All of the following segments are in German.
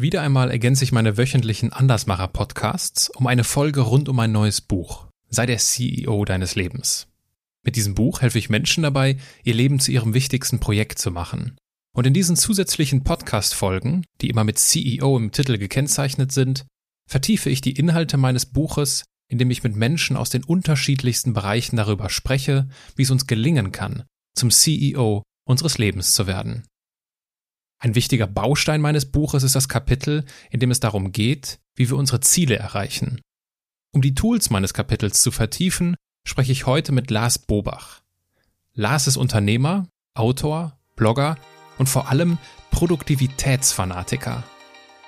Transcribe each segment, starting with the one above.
Wieder einmal ergänze ich meine wöchentlichen Andersmacher-Podcasts um eine Folge rund um ein neues Buch. Sei der CEO deines Lebens. Mit diesem Buch helfe ich Menschen dabei, ihr Leben zu ihrem wichtigsten Projekt zu machen. Und in diesen zusätzlichen Podcast-Folgen, die immer mit CEO im Titel gekennzeichnet sind, vertiefe ich die Inhalte meines Buches, indem ich mit Menschen aus den unterschiedlichsten Bereichen darüber spreche, wie es uns gelingen kann, zum CEO unseres Lebens zu werden. Ein wichtiger Baustein meines Buches ist das Kapitel, in dem es darum geht, wie wir unsere Ziele erreichen. Um die Tools meines Kapitels zu vertiefen, spreche ich heute mit Lars Bobach. Lars ist Unternehmer, Autor, Blogger und vor allem Produktivitätsfanatiker.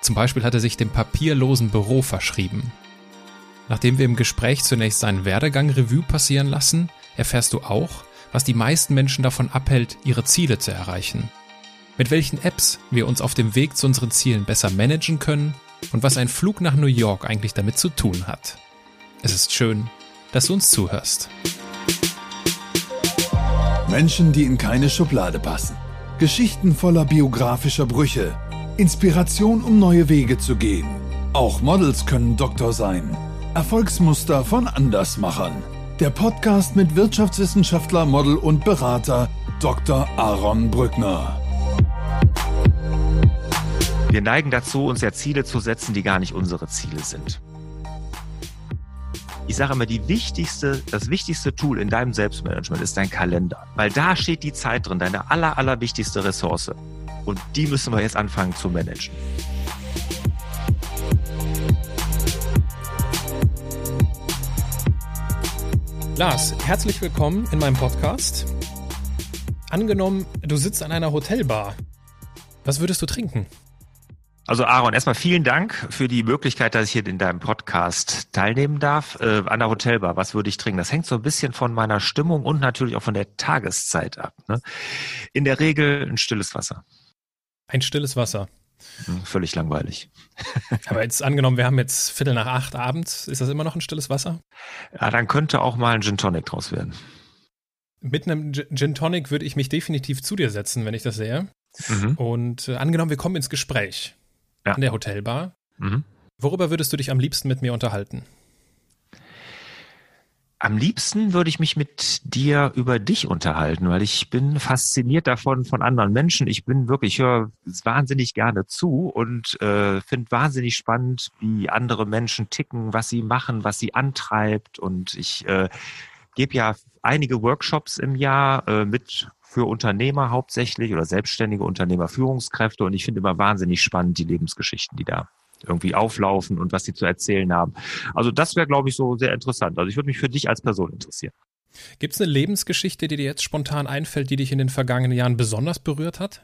Zum Beispiel hat er sich dem papierlosen Büro verschrieben. Nachdem wir im Gespräch zunächst seinen Werdegang Revue passieren lassen, erfährst du auch, was die meisten Menschen davon abhält, ihre Ziele zu erreichen mit welchen Apps wir uns auf dem Weg zu unseren Zielen besser managen können und was ein Flug nach New York eigentlich damit zu tun hat. Es ist schön, dass du uns zuhörst. Menschen, die in keine Schublade passen. Geschichten voller biografischer Brüche. Inspiration, um neue Wege zu gehen. Auch Models können Doktor sein. Erfolgsmuster von Andersmachern. Der Podcast mit Wirtschaftswissenschaftler, Model und Berater Dr. Aaron Brückner. Wir neigen dazu, uns ja Ziele zu setzen, die gar nicht unsere Ziele sind. Ich sage immer, die wichtigste, das wichtigste Tool in deinem Selbstmanagement ist dein Kalender. Weil da steht die Zeit drin, deine aller, aller wichtigste Ressource. Und die müssen wir jetzt anfangen zu managen. Lars, herzlich willkommen in meinem Podcast. Angenommen, du sitzt an einer Hotelbar. Was würdest du trinken? Also Aaron, erstmal vielen Dank für die Möglichkeit, dass ich hier in deinem Podcast teilnehmen darf. Äh, an der Hotelbar, was würde ich trinken? Das hängt so ein bisschen von meiner Stimmung und natürlich auch von der Tageszeit ab. Ne? In der Regel ein stilles Wasser. Ein stilles Wasser. Hm, völlig langweilig. Aber jetzt angenommen, wir haben jetzt Viertel nach acht abends, ist das immer noch ein stilles Wasser? Ja, dann könnte auch mal ein Gin Tonic draus werden. Mit einem Gin Tonic würde ich mich definitiv zu dir setzen, wenn ich das sehe. Mhm. Und äh, angenommen, wir kommen ins Gespräch ja. an der Hotelbar. Mhm. Worüber würdest du dich am liebsten mit mir unterhalten? Am liebsten würde ich mich mit dir über dich unterhalten, weil ich bin fasziniert davon von anderen Menschen. Ich bin wirklich, ich höre wahnsinnig gerne zu und äh, finde wahnsinnig spannend, wie andere Menschen ticken, was sie machen, was sie antreibt. Und ich äh, gebe ja einige Workshops im Jahr äh, mit für Unternehmer hauptsächlich oder selbstständige Unternehmer, Führungskräfte. Und ich finde immer wahnsinnig spannend die Lebensgeschichten, die da irgendwie auflaufen und was sie zu erzählen haben. Also das wäre, glaube ich, so sehr interessant. Also ich würde mich für dich als Person interessieren. Gibt es eine Lebensgeschichte, die dir jetzt spontan einfällt, die dich in den vergangenen Jahren besonders berührt hat?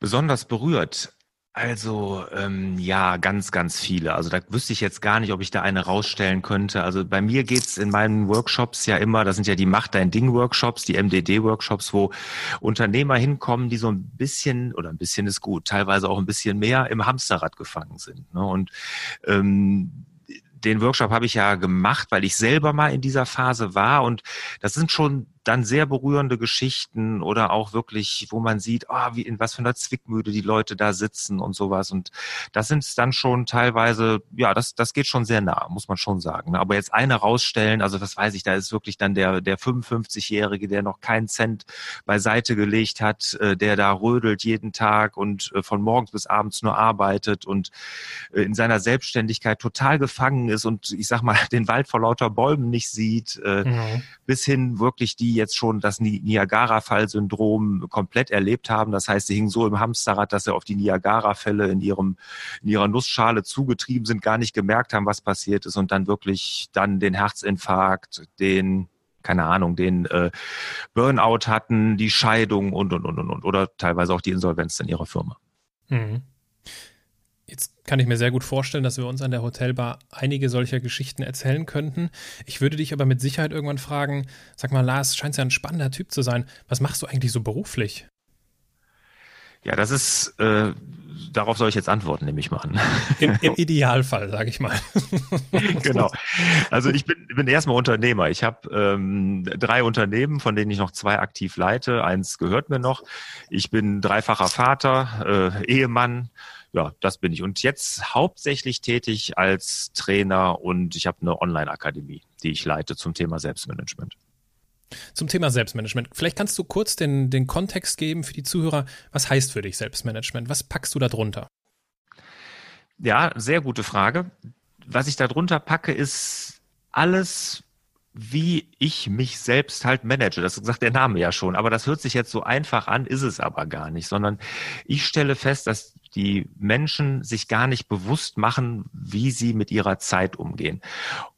Besonders berührt. Also ähm, ja, ganz, ganz viele. Also da wüsste ich jetzt gar nicht, ob ich da eine rausstellen könnte. Also bei mir geht's in meinen Workshops ja immer, das sind ja die Mach dein Ding-Workshops, die MDD-Workshops, wo Unternehmer hinkommen, die so ein bisschen, oder ein bisschen ist gut, teilweise auch ein bisschen mehr im Hamsterrad gefangen sind. Ne? Und ähm, den Workshop habe ich ja gemacht, weil ich selber mal in dieser Phase war und das sind schon dann sehr berührende Geschichten oder auch wirklich, wo man sieht, oh, wie in was für einer Zwickmüde die Leute da sitzen und sowas. Und das sind dann schon teilweise, ja, das, das geht schon sehr nah, muss man schon sagen. Ne? Aber jetzt eine rausstellen, also das weiß ich, da ist wirklich dann der, der 55-Jährige, der noch keinen Cent beiseite gelegt hat, äh, der da rödelt jeden Tag und äh, von morgens bis abends nur arbeitet und äh, in seiner Selbstständigkeit total gefangen ist und ich sag mal, den Wald vor lauter Bäumen nicht sieht, mhm. bis hin wirklich die jetzt schon das Niagara-Fall-Syndrom komplett erlebt haben. Das heißt, sie hingen so im Hamsterrad, dass sie auf die Niagara-Fälle in in ihrer Nussschale zugetrieben sind, gar nicht gemerkt haben, was passiert ist und dann wirklich dann den Herzinfarkt, den keine Ahnung, den äh, Burnout hatten, die Scheidung und, und, und, und, und, oder teilweise auch die Insolvenz in ihrer Firma. Mhm. Jetzt kann ich mir sehr gut vorstellen, dass wir uns an der Hotelbar einige solcher Geschichten erzählen könnten. Ich würde dich aber mit Sicherheit irgendwann fragen, sag mal, Lars, scheint ja ein spannender Typ zu sein. Was machst du eigentlich so beruflich? Ja, das ist äh, darauf soll ich jetzt antworten, nehme ich mal an. Im, im Idealfall, sage ich mal. genau. Also ich bin, bin erstmal Unternehmer. Ich habe ähm, drei Unternehmen, von denen ich noch zwei aktiv leite. Eins gehört mir noch. Ich bin dreifacher Vater, äh, Ehemann. Ja, das bin ich. Und jetzt hauptsächlich tätig als Trainer und ich habe eine Online-Akademie, die ich leite zum Thema Selbstmanagement. Zum Thema Selbstmanagement. Vielleicht kannst du kurz den, den Kontext geben für die Zuhörer. Was heißt für dich Selbstmanagement? Was packst du da drunter? Ja, sehr gute Frage. Was ich da drunter packe, ist alles, wie ich mich selbst halt manage. Das sagt der Name ja schon. Aber das hört sich jetzt so einfach an, ist es aber gar nicht, sondern ich stelle fest, dass die Menschen sich gar nicht bewusst machen, wie sie mit ihrer Zeit umgehen.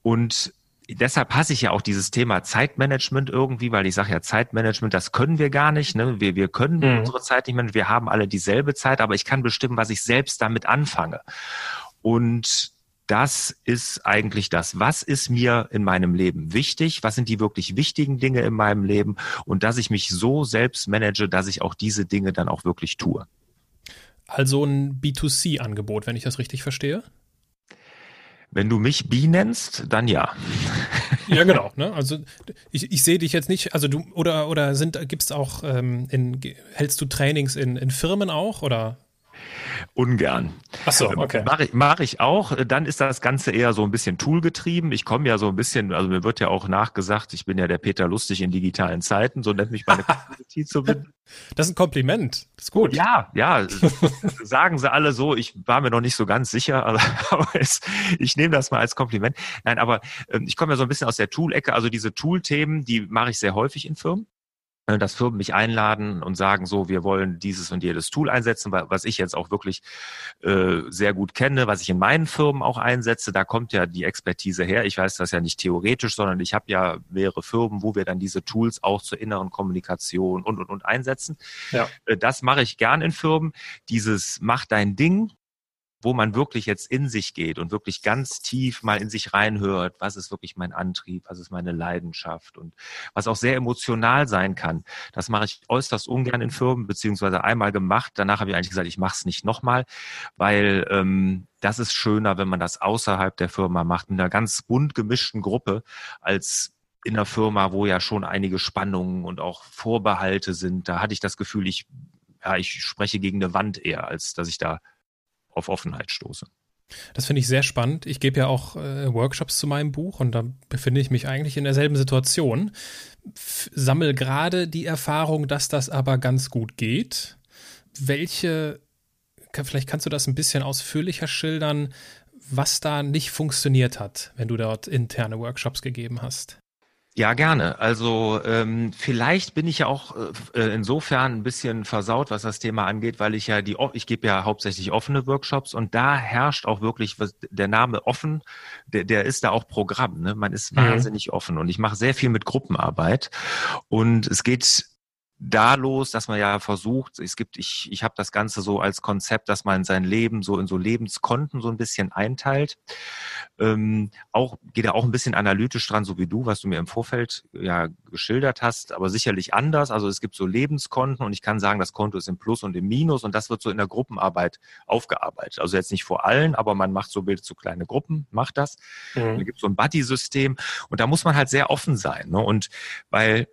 Und deshalb hasse ich ja auch dieses Thema Zeitmanagement irgendwie, weil ich sage ja, Zeitmanagement, das können wir gar nicht. Ne? Wir, wir können mhm. unsere Zeit nicht mehr, wir haben alle dieselbe Zeit, aber ich kann bestimmen, was ich selbst damit anfange. Und das ist eigentlich das. Was ist mir in meinem Leben wichtig? Was sind die wirklich wichtigen Dinge in meinem Leben? Und dass ich mich so selbst manage, dass ich auch diese Dinge dann auch wirklich tue. Also ein B2C-Angebot, wenn ich das richtig verstehe? Wenn du mich Bi nennst, dann ja. Ja, genau. Ne? Also ich, ich sehe dich jetzt nicht, also du, oder, oder sind, gibt es auch, ähm, in, hältst du Trainings in, in Firmen auch oder? Ungern. Ach so, ähm, okay. Mache ich, mach ich auch. Dann ist das Ganze eher so ein bisschen toolgetrieben. Ich komme ja so ein bisschen, also mir wird ja auch nachgesagt, ich bin ja der Peter Lustig in digitalen Zeiten, so nennt mich meine Community zumindest. Das ist ein Kompliment. Das ist gut. Ja, ja. sagen sie alle so. Ich war mir noch nicht so ganz sicher, aber, aber es, ich nehme das mal als Kompliment. Nein, aber ähm, ich komme ja so ein bisschen aus der Tool-Ecke. Also diese Tool-Themen, die mache ich sehr häufig in Firmen. Äh, dass Firmen mich einladen und sagen, so, wir wollen dieses und jedes Tool einsetzen, was ich jetzt auch wirklich äh, sehr gut kenne, was ich in meinen Firmen auch einsetze. Da kommt ja die Expertise her. Ich weiß das ja nicht theoretisch, sondern ich habe ja mehrere Firmen, wo wir dann diese Tools auch zur inneren Kommunikation und, und, und einsetzen. Ja. Äh, das mache ich gern in Firmen. Dieses Mach dein Ding, wo man wirklich jetzt in sich geht und wirklich ganz tief mal in sich reinhört, was ist wirklich mein Antrieb, was ist meine Leidenschaft und was auch sehr emotional sein kann. Das mache ich äußerst ungern in Firmen, beziehungsweise einmal gemacht. Danach habe ich eigentlich gesagt, ich mache es nicht nochmal, weil ähm, das ist schöner, wenn man das außerhalb der Firma macht, mit einer ganz bunt gemischten Gruppe, als in der Firma, wo ja schon einige Spannungen und auch Vorbehalte sind. Da hatte ich das Gefühl, ich ja, ich spreche gegen eine Wand eher, als dass ich da auf Offenheit stoße. Das finde ich sehr spannend. Ich gebe ja auch äh, Workshops zu meinem Buch und da befinde ich mich eigentlich in derselben Situation. F sammel gerade die Erfahrung, dass das aber ganz gut geht. Welche, vielleicht kannst du das ein bisschen ausführlicher schildern, was da nicht funktioniert hat, wenn du dort interne Workshops gegeben hast? Ja, gerne. Also ähm, vielleicht bin ich ja auch äh, äh, insofern ein bisschen versaut, was das Thema angeht, weil ich ja die, ich gebe ja hauptsächlich offene Workshops und da herrscht auch wirklich was, der Name offen, der, der ist da auch Programm. Ne? Man ist mhm. wahnsinnig offen und ich mache sehr viel mit Gruppenarbeit und es geht da los, dass man ja versucht, es gibt, ich, ich habe das Ganze so als Konzept, dass man sein Leben so in so Lebenskonten so ein bisschen einteilt. Ähm, auch geht er auch ein bisschen analytisch dran, so wie du, was du mir im Vorfeld ja geschildert hast, aber sicherlich anders. Also es gibt so Lebenskonten und ich kann sagen, das Konto ist im Plus und im Minus und das wird so in der Gruppenarbeit aufgearbeitet. Also jetzt nicht vor allen, aber man macht so bildet so kleine Gruppen, macht das. Mhm. Da gibt so ein Buddy-System und da muss man halt sehr offen sein. Ne? Und weil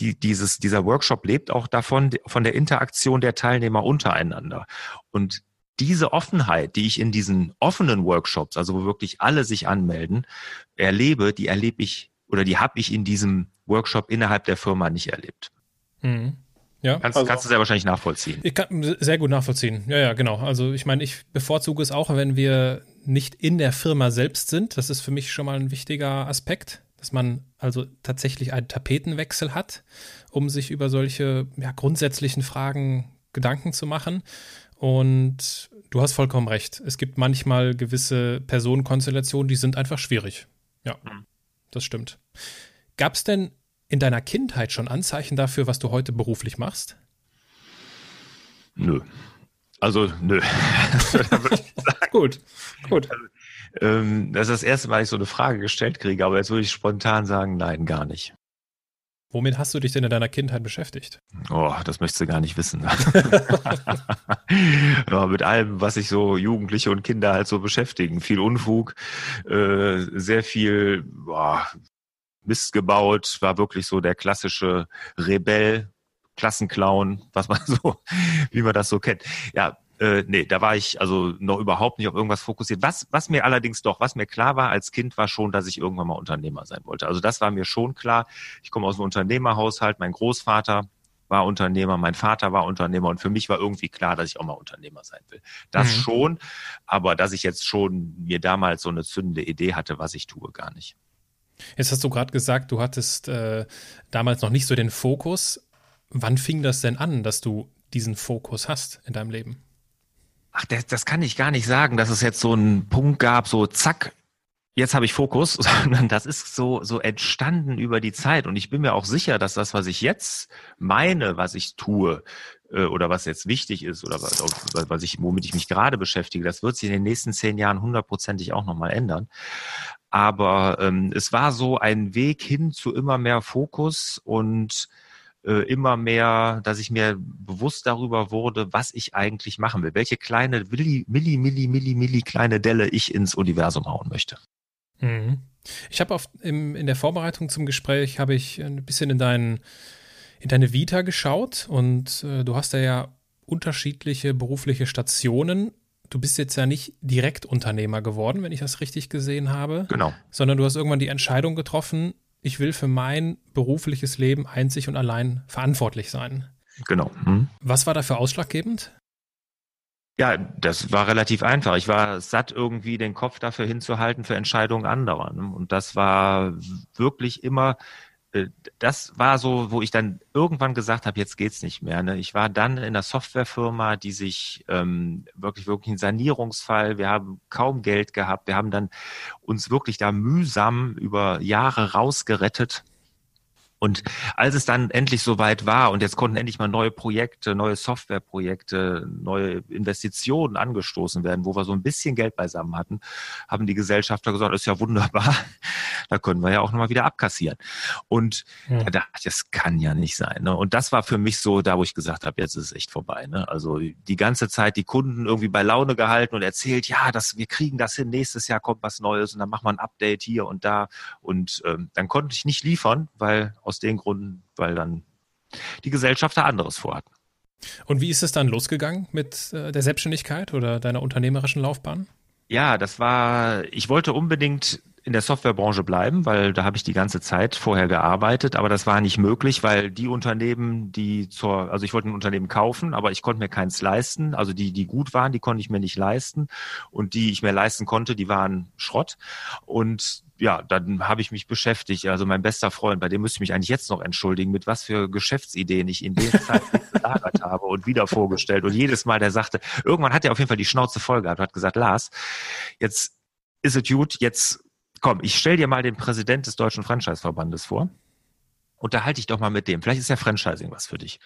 die, dieses, dieser Workshop lebt auch davon, von der Interaktion der Teilnehmer untereinander. Und diese Offenheit, die ich in diesen offenen Workshops, also wo wirklich alle sich anmelden, erlebe, die erlebe ich oder die habe ich in diesem Workshop innerhalb der Firma nicht erlebt. Mhm. Ja, kannst, also, kannst du sehr wahrscheinlich nachvollziehen. Ich kann sehr gut nachvollziehen. Ja, ja, genau. Also ich meine, ich bevorzuge es auch, wenn wir nicht in der Firma selbst sind. Das ist für mich schon mal ein wichtiger Aspekt dass man also tatsächlich einen Tapetenwechsel hat, um sich über solche ja, grundsätzlichen Fragen Gedanken zu machen. Und du hast vollkommen recht. Es gibt manchmal gewisse Personenkonstellationen, die sind einfach schwierig. Ja, mhm. das stimmt. Gab es denn in deiner Kindheit schon Anzeichen dafür, was du heute beruflich machst? Nö. Also, nö. gut, gut. Also, ähm, das ist das erste Mal, dass ich so eine Frage gestellt kriege, aber jetzt würde ich spontan sagen, nein, gar nicht. Womit hast du dich denn in deiner Kindheit beschäftigt? Oh, das möchtest du gar nicht wissen. ja, mit allem, was sich so Jugendliche und Kinder halt so beschäftigen. Viel Unfug, äh, sehr viel boah, Mist gebaut, war wirklich so der klassische Rebell, Klassenclown, was man so, wie man das so kennt. Ja, äh, nee, da war ich also noch überhaupt nicht auf irgendwas fokussiert. Was, was mir allerdings doch, was mir klar war als Kind, war schon, dass ich irgendwann mal Unternehmer sein wollte. Also das war mir schon klar. Ich komme aus einem Unternehmerhaushalt. Mein Großvater war Unternehmer, mein Vater war Unternehmer und für mich war irgendwie klar, dass ich auch mal Unternehmer sein will. Das mhm. schon, aber dass ich jetzt schon mir damals so eine zündende Idee hatte, was ich tue, gar nicht. Jetzt hast du gerade gesagt, du hattest äh, damals noch nicht so den Fokus. Wann fing das denn an, dass du diesen Fokus hast in deinem Leben? Ach, das, das kann ich gar nicht sagen, dass es jetzt so einen Punkt gab, so zack, jetzt habe ich Fokus, sondern das ist so, so entstanden über die Zeit. Und ich bin mir auch sicher, dass das, was ich jetzt meine, was ich tue, äh, oder was jetzt wichtig ist, oder was, was ich, womit ich mich gerade beschäftige, das wird sich in den nächsten zehn Jahren hundertprozentig auch nochmal ändern. Aber ähm, es war so ein Weg hin zu immer mehr Fokus und äh, immer mehr, dass ich mir bewusst darüber wurde, was ich eigentlich machen will, welche kleine Milli, Milli, Milli, Milli, Milli kleine Delle ich ins Universum hauen möchte. Mhm. Ich habe in der Vorbereitung zum Gespräch habe ich ein bisschen in, dein, in deine Vita geschaut und äh, du hast da ja unterschiedliche berufliche Stationen. Du bist jetzt ja nicht direkt Unternehmer geworden, wenn ich das richtig gesehen habe. Genau. Sondern du hast irgendwann die Entscheidung getroffen, ich will für mein berufliches Leben einzig und allein verantwortlich sein. Genau. Hm. Was war dafür ausschlaggebend? Ja, das war relativ einfach. Ich war satt, irgendwie den Kopf dafür hinzuhalten für Entscheidungen anderer. Ne? Und das war wirklich immer das war so, wo ich dann irgendwann gesagt habe, jetzt geht's nicht mehr. Ne? Ich war dann in einer Softwarefirma, die sich ähm, wirklich wirklich ein Sanierungsfall. Wir haben kaum Geld gehabt. Wir haben dann uns wirklich da mühsam über Jahre rausgerettet und als es dann endlich soweit war und jetzt konnten endlich mal neue Projekte, neue Softwareprojekte, neue Investitionen angestoßen werden, wo wir so ein bisschen Geld beisammen hatten, haben die Gesellschafter gesagt, das ist ja wunderbar, da können wir ja auch nochmal wieder abkassieren. Und ja. da dachte ich, das kann ja nicht sein. Ne? Und das war für mich so, da wo ich gesagt habe, jetzt ist es echt vorbei. Ne? Also die ganze Zeit die Kunden irgendwie bei Laune gehalten und erzählt, ja, das, wir kriegen das hin, nächstes Jahr kommt was Neues und dann machen wir ein Update hier und da. Und ähm, dann konnte ich nicht liefern, weil aus den Gründen, weil dann die Gesellschafter anderes vorhatten. Und wie ist es dann losgegangen mit äh, der Selbstständigkeit oder deiner unternehmerischen Laufbahn? Ja, das war, ich wollte unbedingt in der Softwarebranche bleiben, weil da habe ich die ganze Zeit vorher gearbeitet, aber das war nicht möglich, weil die Unternehmen, die zur, also ich wollte ein Unternehmen kaufen, aber ich konnte mir keins leisten. Also die, die gut waren, die konnte ich mir nicht leisten und die ich mir leisten konnte, die waren Schrott. Und ja, dann habe ich mich beschäftigt. Also mein bester Freund, bei dem müsste ich mich eigentlich jetzt noch entschuldigen, mit was für Geschäftsideen ich in der Zeit gelagert habe und wieder vorgestellt. Und jedes Mal, der sagte, irgendwann hat er auf jeden Fall die Schnauze voll gehabt, hat gesagt, Lars, jetzt ist es gut, jetzt komm, ich stell dir mal den Präsident des Deutschen Franchise-Verbandes vor. Unterhalte ich doch mal mit dem. Vielleicht ist ja Franchising was für dich.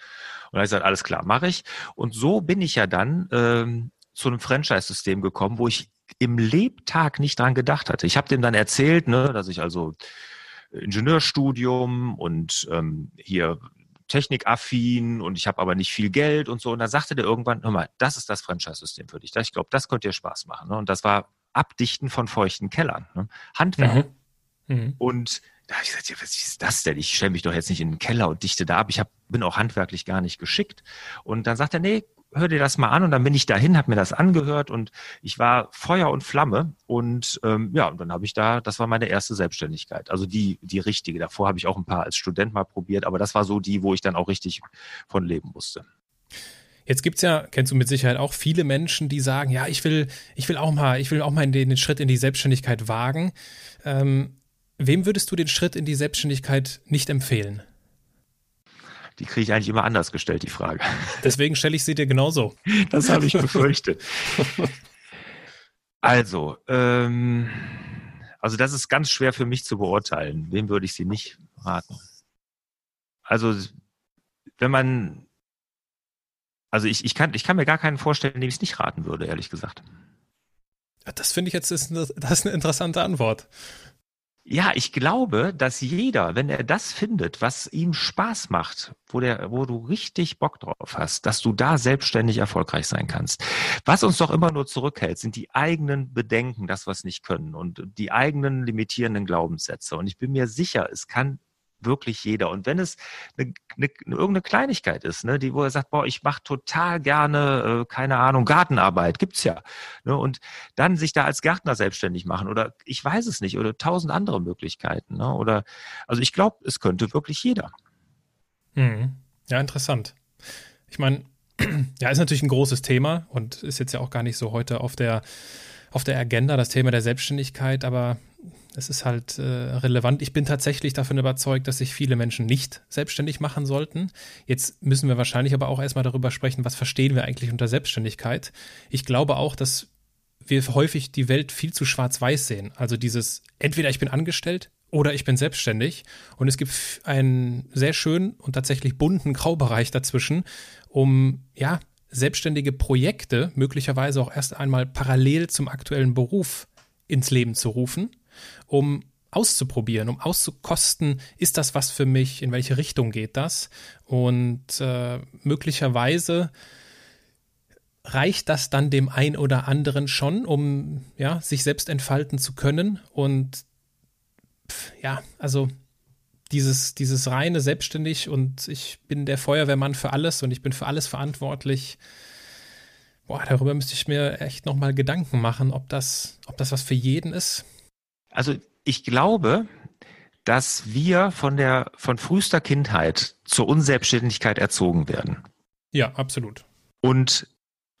Und habe ich gesagt, alles klar, mache ich. Und so bin ich ja dann ähm, zu einem Franchise-System gekommen, wo ich im Lebtag nicht dran gedacht hatte. Ich habe dem dann erzählt, ne, dass ich also Ingenieurstudium und ähm, hier technikaffin und ich habe aber nicht viel Geld und so. Und dann sagte der irgendwann, hör mal, das ist das Franchise-System für dich. Ich glaube, das könnte dir Spaß machen. Ne? Und das war Abdichten von feuchten Kellern. Ne? Handwerk. Mhm. Mhm. Und da habe ich gesagt, ja, was ist das denn? Ich stelle mich doch jetzt nicht in den Keller und dichte da ab. Ich hab, bin auch handwerklich gar nicht geschickt. Und dann sagt er, nee, hör dir das mal an und dann bin ich dahin, habe mir das angehört und ich war Feuer und Flamme und ähm, ja, und dann habe ich da, das war meine erste Selbstständigkeit, also die die richtige. Davor habe ich auch ein paar als Student mal probiert, aber das war so die, wo ich dann auch richtig von leben musste. Jetzt gibt's ja, kennst du mit Sicherheit auch viele Menschen, die sagen, ja, ich will, ich will auch mal, ich will auch mal den, den Schritt in die Selbstständigkeit wagen. Ähm, wem würdest du den Schritt in die Selbstständigkeit nicht empfehlen? Die kriege ich eigentlich immer anders gestellt, die Frage. Deswegen stelle ich sie dir genauso. Das habe ich befürchtet. Also, ähm, also das ist ganz schwer für mich zu beurteilen. Wem würde ich sie nicht raten? Also, wenn man, also ich, ich, kann, ich kann mir gar keinen vorstellen, dem ich es nicht raten würde, ehrlich gesagt. Das finde ich jetzt ist eine, das ist eine interessante Antwort. Ja, ich glaube, dass jeder, wenn er das findet, was ihm Spaß macht, wo der, wo du richtig Bock drauf hast, dass du da selbstständig erfolgreich sein kannst. Was uns doch immer nur zurückhält, sind die eigenen Bedenken, das was nicht können und die eigenen limitierenden Glaubenssätze. Und ich bin mir sicher, es kann wirklich jeder. Und wenn es eine, eine, irgendeine Kleinigkeit ist, ne, die, wo er sagt, boah, ich mache total gerne, äh, keine Ahnung, Gartenarbeit, gibt's ja. Ne, und dann sich da als Gärtner selbstständig machen oder ich weiß es nicht, oder tausend andere Möglichkeiten. Ne, oder also ich glaube, es könnte wirklich jeder. Mhm. Ja, interessant. Ich meine, ja, ist natürlich ein großes Thema und ist jetzt ja auch gar nicht so heute auf der auf der Agenda, das Thema der Selbstständigkeit, aber es ist halt äh, relevant. Ich bin tatsächlich davon überzeugt, dass sich viele Menschen nicht selbstständig machen sollten. Jetzt müssen wir wahrscheinlich aber auch erstmal darüber sprechen, was verstehen wir eigentlich unter Selbstständigkeit. Ich glaube auch, dass wir häufig die Welt viel zu schwarz-weiß sehen. Also dieses, entweder ich bin angestellt oder ich bin selbstständig. Und es gibt einen sehr schönen und tatsächlich bunten Graubereich dazwischen, um ja selbstständige Projekte möglicherweise auch erst einmal parallel zum aktuellen Beruf ins Leben zu rufen, um auszuprobieren, um auszukosten, ist das was für mich, in welche Richtung geht das? Und äh, möglicherweise reicht das dann dem einen oder anderen schon, um ja, sich selbst entfalten zu können. Und ja, also dieses, dieses reine selbstständig und ich bin der Feuerwehrmann für alles und ich bin für alles verantwortlich. Boah, darüber müsste ich mir echt nochmal Gedanken machen, ob das, ob das was für jeden ist. Also ich glaube, dass wir von der, von frühester Kindheit zur Unselbstständigkeit erzogen werden. Ja, absolut. Und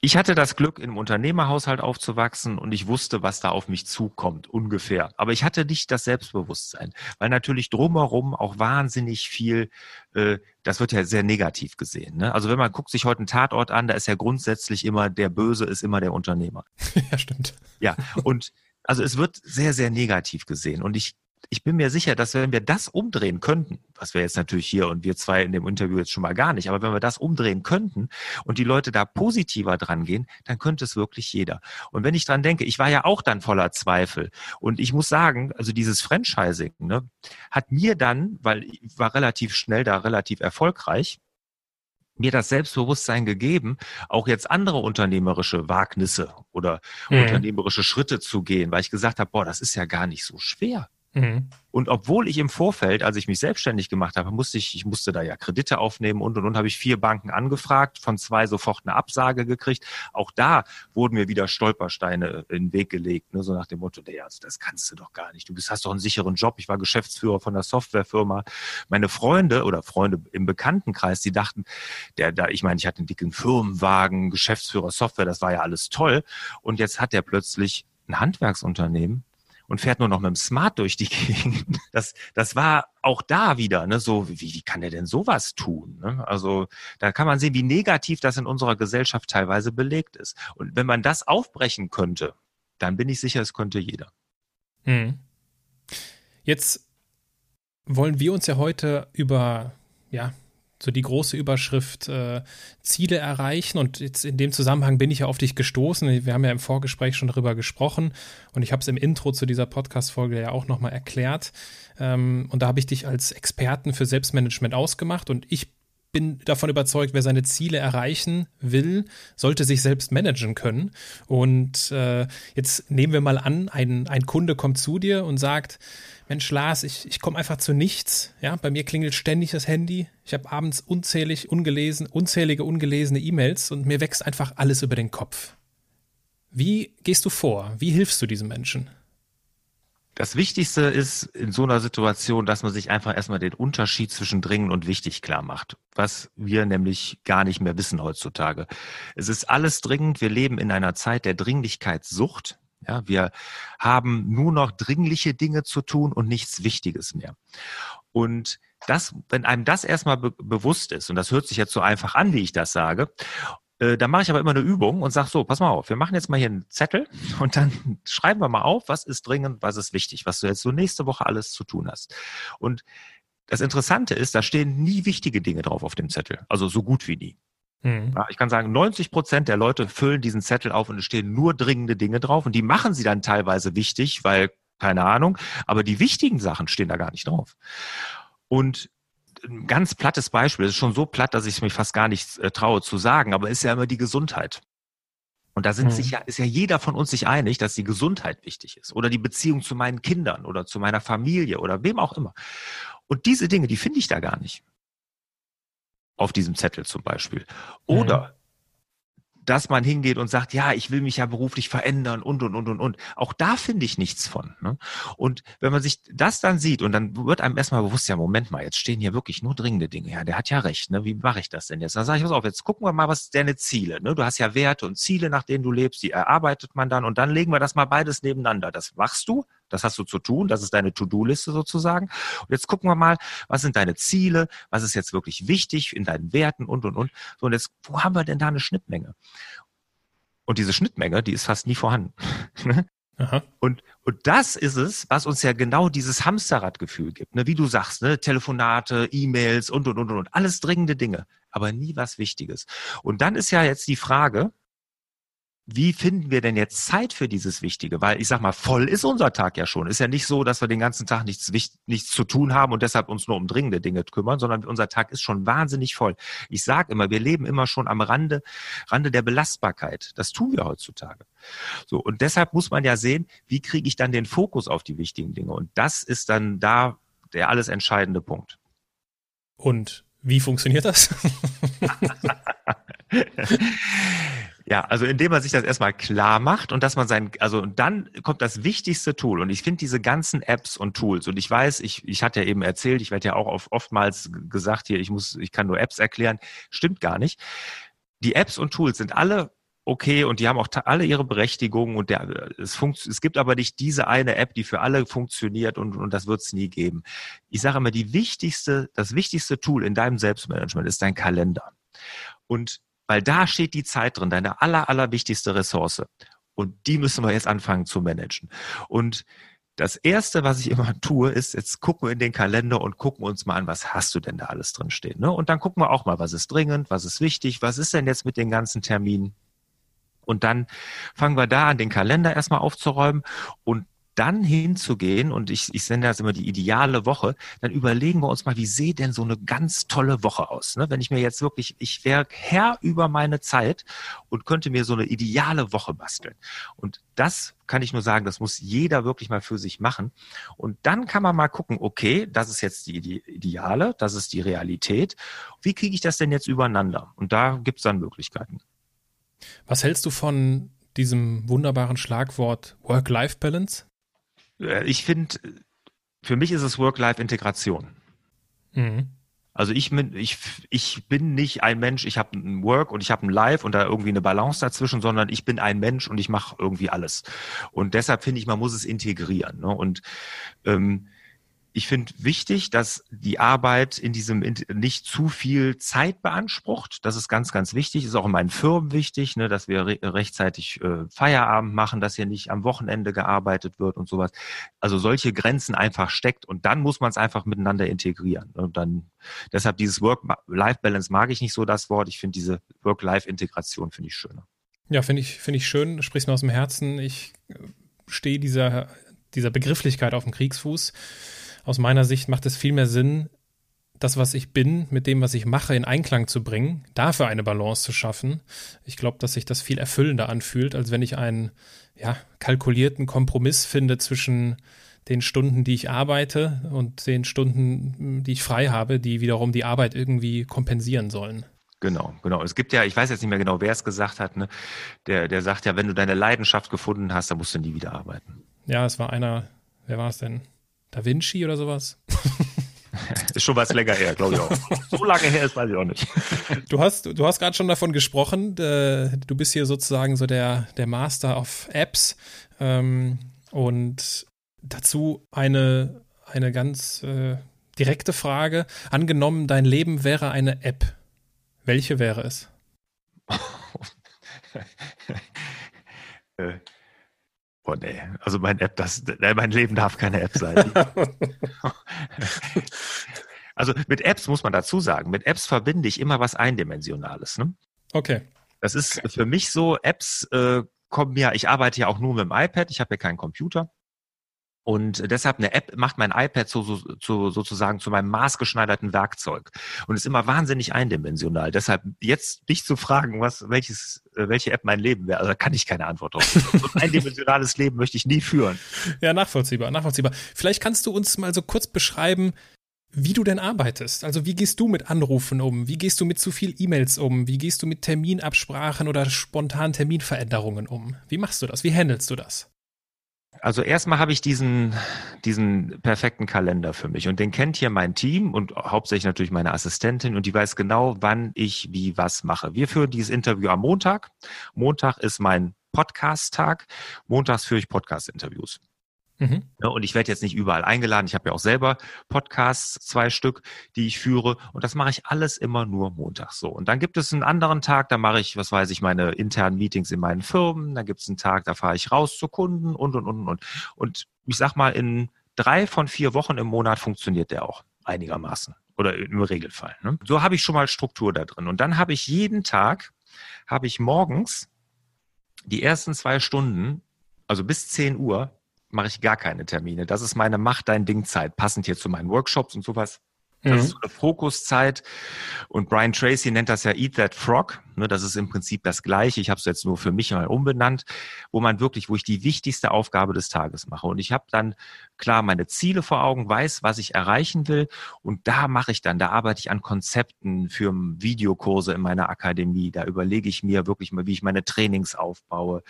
ich hatte das Glück, einem Unternehmerhaushalt aufzuwachsen und ich wusste, was da auf mich zukommt, ungefähr. Aber ich hatte nicht das Selbstbewusstsein, weil natürlich drumherum auch wahnsinnig viel, äh, das wird ja sehr negativ gesehen. Ne? Also wenn man guckt sich heute einen Tatort an, da ist ja grundsätzlich immer, der Böse ist immer der Unternehmer. ja, stimmt. Ja, und also es wird sehr, sehr negativ gesehen. Und ich ich bin mir sicher, dass wenn wir das umdrehen könnten, was wir jetzt natürlich hier und wir zwei in dem Interview jetzt schon mal gar nicht, aber wenn wir das umdrehen könnten und die Leute da positiver dran gehen, dann könnte es wirklich jeder. Und wenn ich dran denke, ich war ja auch dann voller Zweifel und ich muss sagen, also dieses Franchising ne, hat mir dann, weil ich war relativ schnell da relativ erfolgreich, mir das Selbstbewusstsein gegeben, auch jetzt andere unternehmerische Wagnisse oder mhm. unternehmerische Schritte zu gehen, weil ich gesagt habe, boah, das ist ja gar nicht so schwer. Mhm. Und obwohl ich im Vorfeld, als ich mich selbstständig gemacht habe, musste ich, ich musste da ja Kredite aufnehmen und und und habe ich vier Banken angefragt, von zwei sofort eine Absage gekriegt. Auch da wurden mir wieder Stolpersteine in den Weg gelegt, ne, so nach dem Motto, nee, also das kannst du doch gar nicht. Du bist, hast doch einen sicheren Job. Ich war Geschäftsführer von einer Softwarefirma. Meine Freunde oder Freunde im Bekanntenkreis, die dachten, der da, ich meine, ich hatte einen dicken Firmenwagen, Geschäftsführer Software, das war ja alles toll. Und jetzt hat er plötzlich ein Handwerksunternehmen und fährt nur noch mit dem Smart durch die Gegend. Das, das war auch da wieder, ne, so, wie, wie kann der denn sowas tun? Ne? Also da kann man sehen, wie negativ das in unserer Gesellschaft teilweise belegt ist. Und wenn man das aufbrechen könnte, dann bin ich sicher, es könnte jeder. Hm. Jetzt wollen wir uns ja heute über ja, so die große Überschrift äh, Ziele erreichen. Und jetzt in dem Zusammenhang bin ich ja auf dich gestoßen. Wir haben ja im Vorgespräch schon darüber gesprochen und ich habe es im Intro zu dieser Podcast-Folge ja auch nochmal erklärt. Ähm, und da habe ich dich als Experten für Selbstmanagement ausgemacht und ich bin davon überzeugt, wer seine Ziele erreichen will, sollte sich selbst managen können. Und äh, jetzt nehmen wir mal an, ein, ein Kunde kommt zu dir und sagt, Mensch, Lars, ich, ich komme einfach zu nichts. Ja, bei mir klingelt ständig das Handy. Ich habe abends unzählig ungelesen, unzählige ungelesene E-Mails und mir wächst einfach alles über den Kopf. Wie gehst du vor? Wie hilfst du diesem Menschen? Das Wichtigste ist in so einer Situation, dass man sich einfach erstmal den Unterschied zwischen dringend und wichtig klar macht, was wir nämlich gar nicht mehr wissen heutzutage. Es ist alles dringend. Wir leben in einer Zeit der Dringlichkeitssucht. Ja, wir haben nur noch dringliche Dinge zu tun und nichts Wichtiges mehr. Und das, wenn einem das erstmal be bewusst ist, und das hört sich jetzt so einfach an, wie ich das sage, äh, dann mache ich aber immer eine Übung und sage so, pass mal auf, wir machen jetzt mal hier einen Zettel und dann schreiben wir mal auf, was ist dringend, was ist wichtig, was du jetzt so nächste Woche alles zu tun hast. Und das Interessante ist, da stehen nie wichtige Dinge drauf auf dem Zettel, also so gut wie nie. Mhm. Ja, ich kann sagen, 90 Prozent der Leute füllen diesen Zettel auf und es stehen nur dringende Dinge drauf und die machen sie dann teilweise wichtig, weil Keine Ahnung. Aber die wichtigen Sachen stehen da gar nicht drauf. Und ein ganz plattes Beispiel, das ist schon so platt, dass ich es mich fast gar nicht äh, traue zu sagen, aber ist ja immer die Gesundheit. Und da sind mhm. sich ja, ist ja jeder von uns sich einig, dass die Gesundheit wichtig ist oder die Beziehung zu meinen Kindern oder zu meiner Familie oder wem auch immer. Und diese Dinge, die finde ich da gar nicht. Auf diesem Zettel zum Beispiel. Oder mhm dass man hingeht und sagt, ja, ich will mich ja beruflich verändern und, und, und, und, und. Auch da finde ich nichts von. Ne? Und wenn man sich das dann sieht und dann wird einem erstmal bewusst, ja, Moment mal, jetzt stehen hier wirklich nur dringende Dinge. Ja, der hat ja recht. Ne? Wie mache ich das denn jetzt? Dann sage ich, pass auf, jetzt gucken wir mal, was deine Ziele. Ne? Du hast ja Werte und Ziele, nach denen du lebst, die erarbeitet man dann und dann legen wir das mal beides nebeneinander. Das machst du, das hast du zu tun, das ist deine To-Do-Liste sozusagen. Und jetzt gucken wir mal, was sind deine Ziele, was ist jetzt wirklich wichtig in deinen Werten und, und, und. So, und jetzt, wo haben wir denn da eine Schnittmenge? Und diese Schnittmenge, die ist fast nie vorhanden. Aha. Und, und das ist es, was uns ja genau dieses Hamsterradgefühl gibt. Ne? Wie du sagst, ne? Telefonate, E-Mails und, und, und, und, alles dringende Dinge, aber nie was Wichtiges. Und dann ist ja jetzt die Frage, wie finden wir denn jetzt Zeit für dieses Wichtige? Weil ich sag mal, voll ist unser Tag ja schon. Ist ja nicht so, dass wir den ganzen Tag nichts, nichts zu tun haben und deshalb uns nur um dringende Dinge kümmern, sondern unser Tag ist schon wahnsinnig voll. Ich sage immer, wir leben immer schon am Rande, Rande der Belastbarkeit. Das tun wir heutzutage. So. Und deshalb muss man ja sehen, wie kriege ich dann den Fokus auf die wichtigen Dinge? Und das ist dann da der alles entscheidende Punkt. Und wie funktioniert das? Ja, also indem man sich das erstmal klar macht und dass man sein, also und dann kommt das wichtigste Tool. Und ich finde diese ganzen Apps und Tools, und ich weiß, ich, ich hatte ja eben erzählt, ich werde ja auch oft, oftmals gesagt hier, ich muss, ich kann nur Apps erklären, stimmt gar nicht. Die Apps und Tools sind alle okay und die haben auch alle ihre Berechtigung und der, es, funkt, es gibt aber nicht diese eine App, die für alle funktioniert und, und das wird es nie geben. Ich sage immer, die wichtigste, das wichtigste Tool in deinem Selbstmanagement ist dein Kalender. Und weil da steht die Zeit drin, deine aller, aller wichtigste Ressource. Und die müssen wir jetzt anfangen zu managen. Und das erste, was ich immer tue, ist, jetzt gucken wir in den Kalender und gucken uns mal an, was hast du denn da alles drin stehen. Ne? Und dann gucken wir auch mal, was ist dringend, was ist wichtig, was ist denn jetzt mit den ganzen Terminen. Und dann fangen wir da an, den Kalender erstmal aufzuräumen und dann hinzugehen, und ich, ich sende das immer die ideale Woche, dann überlegen wir uns mal, wie sieht denn so eine ganz tolle Woche aus? Ne? Wenn ich mir jetzt wirklich, ich wäre Herr über meine Zeit und könnte mir so eine ideale Woche basteln. Und das kann ich nur sagen, das muss jeder wirklich mal für sich machen. Und dann kann man mal gucken, okay, das ist jetzt die Ideale, das ist die Realität. Wie kriege ich das denn jetzt übereinander? Und da gibt es dann Möglichkeiten. Was hältst du von diesem wunderbaren Schlagwort Work-Life-Balance? Äh, ich finde, für mich ist es Work-Life-Integration. Mhm. Also ich bin, ich, ich bin nicht ein Mensch, ich habe ein Work und ich habe ein Life und da irgendwie eine Balance dazwischen, sondern ich bin ein Mensch und ich mache irgendwie alles. Und deshalb finde ich, man muss es integrieren. Ne? Und ähm, ich finde wichtig, dass die Arbeit in diesem nicht zu viel Zeit beansprucht. Das ist ganz, ganz wichtig. Ist auch in meinen Firmen wichtig, ne, dass wir re rechtzeitig äh, Feierabend machen, dass hier nicht am Wochenende gearbeitet wird und sowas. Also solche Grenzen einfach steckt und dann muss man es einfach miteinander integrieren. Und dann deshalb dieses Work-Life-Balance mag ich nicht so das Wort. Ich finde diese Work-Life-Integration finde ich schöner. Ja, finde ich, finde ich schön. Sprichst mir aus dem Herzen. Ich äh, stehe dieser, dieser Begrifflichkeit auf dem Kriegsfuß aus meiner Sicht macht es viel mehr Sinn, das, was ich bin, mit dem, was ich mache, in Einklang zu bringen, dafür eine Balance zu schaffen. Ich glaube, dass sich das viel erfüllender anfühlt, als wenn ich einen ja, kalkulierten Kompromiss finde zwischen den Stunden, die ich arbeite und den Stunden, die ich frei habe, die wiederum die Arbeit irgendwie kompensieren sollen. Genau, genau. Es gibt ja, ich weiß jetzt nicht mehr genau, wer es gesagt hat, ne? der, der sagt ja, wenn du deine Leidenschaft gefunden hast, dann musst du nie wieder arbeiten. Ja, es war einer, wer war es denn? Da Vinci oder sowas? ist schon was länger her, glaube ich auch. So lange her ist, weiß ich auch nicht. Du hast, du hast gerade schon davon gesprochen, äh, du bist hier sozusagen so der, der Master of Apps ähm, und dazu eine, eine ganz äh, direkte Frage. Angenommen, dein Leben wäre eine App. Welche wäre es? äh, Oh nee, also mein App, das, mein Leben darf keine App sein. also mit Apps muss man dazu sagen, mit Apps verbinde ich immer was Eindimensionales. Ne? Okay. Das ist okay. für mich so, Apps äh, kommen ja, ich arbeite ja auch nur mit dem iPad, ich habe ja keinen Computer. Und deshalb eine App macht mein iPad so, so, so, sozusagen zu meinem maßgeschneiderten Werkzeug und ist immer wahnsinnig eindimensional. Deshalb jetzt dich zu fragen, was, welches, welche App mein Leben wäre, also da kann ich keine Antwort drauf. so ein eindimensionales Leben möchte ich nie führen. Ja, nachvollziehbar, nachvollziehbar. Vielleicht kannst du uns mal so kurz beschreiben, wie du denn arbeitest. Also wie gehst du mit Anrufen um? Wie gehst du mit zu viel E-Mails um? Wie gehst du mit Terminabsprachen oder spontanen Terminveränderungen um? Wie machst du das? Wie handelst du das? Also erstmal habe ich diesen, diesen perfekten Kalender für mich und den kennt hier mein Team und hauptsächlich natürlich meine Assistentin und die weiß genau, wann ich wie was mache. Wir führen dieses Interview am Montag. Montag ist mein Podcast-Tag. Montags führe ich Podcast-Interviews. Mhm. Ja, und ich werde jetzt nicht überall eingeladen. Ich habe ja auch selber Podcasts, zwei Stück, die ich führe. Und das mache ich alles immer nur montags so. Und dann gibt es einen anderen Tag, da mache ich, was weiß ich, meine internen Meetings in meinen Firmen. Dann gibt es einen Tag, da fahre ich raus zu Kunden und, und, und, und. Und ich sag mal, in drei von vier Wochen im Monat funktioniert der auch einigermaßen. Oder im Regelfall. Ne? So habe ich schon mal Struktur da drin. Und dann habe ich jeden Tag, habe ich morgens die ersten zwei Stunden, also bis 10 Uhr, mache ich gar keine Termine. Das ist meine Mach dein Ding Zeit, passend hier zu meinen Workshops und sowas. Das mhm. ist so eine Fokuszeit. Und Brian Tracy nennt das ja Eat That Frog. Ne, das ist im Prinzip das Gleiche. Ich habe es jetzt nur für mich mal umbenannt, wo man wirklich, wo ich die wichtigste Aufgabe des Tages mache. Und ich habe dann klar meine Ziele vor Augen, weiß, was ich erreichen will. Und da mache ich dann, da arbeite ich an Konzepten für Videokurse in meiner Akademie. Da überlege ich mir wirklich mal, wie ich meine Trainings aufbaue.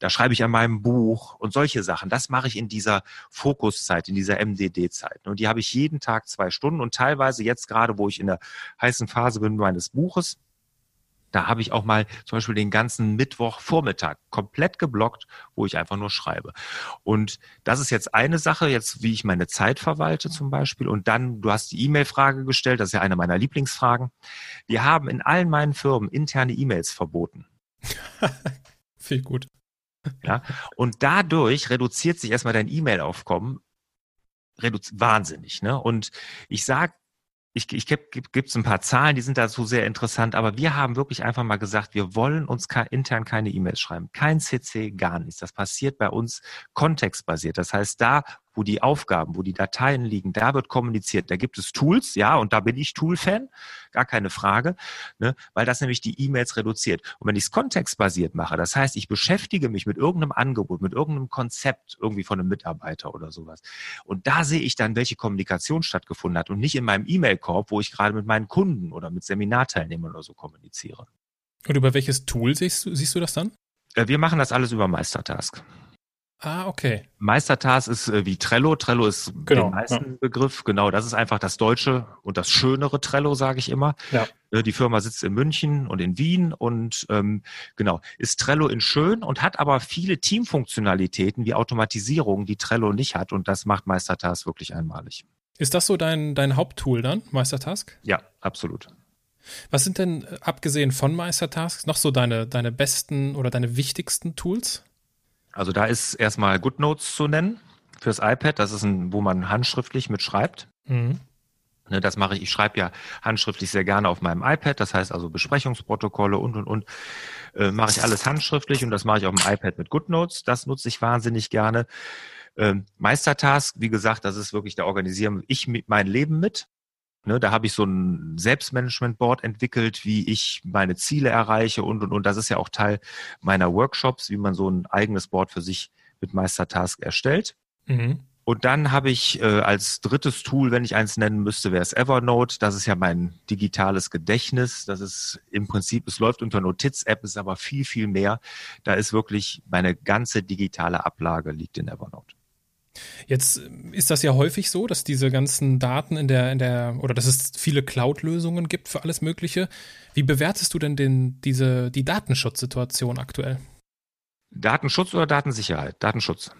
Da schreibe ich an meinem Buch und solche Sachen. Das mache ich in dieser Fokuszeit, in dieser MDD-Zeit. Und die habe ich jeden Tag zwei Stunden und teilweise jetzt gerade, wo ich in der heißen Phase bin meines Buches, da habe ich auch mal zum Beispiel den ganzen Mittwochvormittag komplett geblockt, wo ich einfach nur schreibe. Und das ist jetzt eine Sache, jetzt wie ich meine Zeit verwalte zum Beispiel. Und dann, du hast die E-Mail-Frage gestellt, das ist ja eine meiner Lieblingsfragen. Wir haben in allen meinen Firmen interne E-Mails verboten. Viel gut. Ja, und dadurch reduziert sich erstmal dein E-Mail-Aufkommen wahnsinnig. Ne? Und ich sage ich, ich gebe gibt's ein paar Zahlen, die sind dazu sehr interessant, aber wir haben wirklich einfach mal gesagt, wir wollen uns intern keine E-Mails schreiben, kein CC, gar nichts. Das passiert bei uns kontextbasiert. Das heißt, da, wo die Aufgaben, wo die Dateien liegen, da wird kommuniziert. Da gibt es Tools, ja, und da bin ich Tool-Fan, gar keine Frage, ne, weil das nämlich die E-Mails reduziert. Und wenn ich es kontextbasiert mache, das heißt, ich beschäftige mich mit irgendeinem Angebot, mit irgendeinem Konzept irgendwie von einem Mitarbeiter oder sowas. Und da sehe ich dann, welche Kommunikation stattgefunden hat und nicht in meinem E-Mail-Korb, wo ich gerade mit meinen Kunden oder mit Seminarteilnehmern oder so kommuniziere. Und über welches Tool siehst du, siehst du das dann? Äh, wir machen das alles über Meistertask. Ah, okay. Meistertask ist äh, wie Trello. Trello ist genau, den meisten ja. Begriff. Genau, das ist einfach das deutsche und das schönere Trello, sage ich immer. Ja. Äh, die Firma sitzt in München und in Wien und ähm, genau, ist Trello in schön und hat aber viele Teamfunktionalitäten wie Automatisierung, die Trello nicht hat und das macht Meistertask wirklich einmalig. Ist das so dein, dein Haupttool dann, Meistertask? Ja, absolut. Was sind denn, äh, abgesehen von Meistertasks, noch so deine, deine besten oder deine wichtigsten Tools? Also da ist erstmal GoodNotes zu nennen fürs iPad. Das ist ein, wo man handschriftlich mitschreibt. Mhm. Ne, das mache ich. Ich schreibe ja handschriftlich sehr gerne auf meinem iPad. Das heißt also Besprechungsprotokolle und und und äh, mache ich alles handschriftlich und das mache ich auf dem iPad mit GoodNotes. Das nutze ich wahnsinnig gerne. Ähm, Meistertask, wie gesagt, das ist wirklich der Organisieren. Ich mit mein Leben mit. Ne, da habe ich so ein Selbstmanagement-Board entwickelt, wie ich meine Ziele erreiche und, und, und. Das ist ja auch Teil meiner Workshops, wie man so ein eigenes Board für sich mit Meistertask erstellt. Mhm. Und dann habe ich äh, als drittes Tool, wenn ich eins nennen müsste, wäre es Evernote. Das ist ja mein digitales Gedächtnis. Das ist im Prinzip, es läuft unter Notiz-App, ist aber viel, viel mehr. Da ist wirklich meine ganze digitale Ablage liegt in Evernote. Jetzt ist das ja häufig so, dass diese ganzen Daten in der, in der, oder dass es viele Cloud-Lösungen gibt für alles Mögliche. Wie bewertest du denn den, diese, die Datenschutzsituation aktuell? Datenschutz oder Datensicherheit? Datenschutz.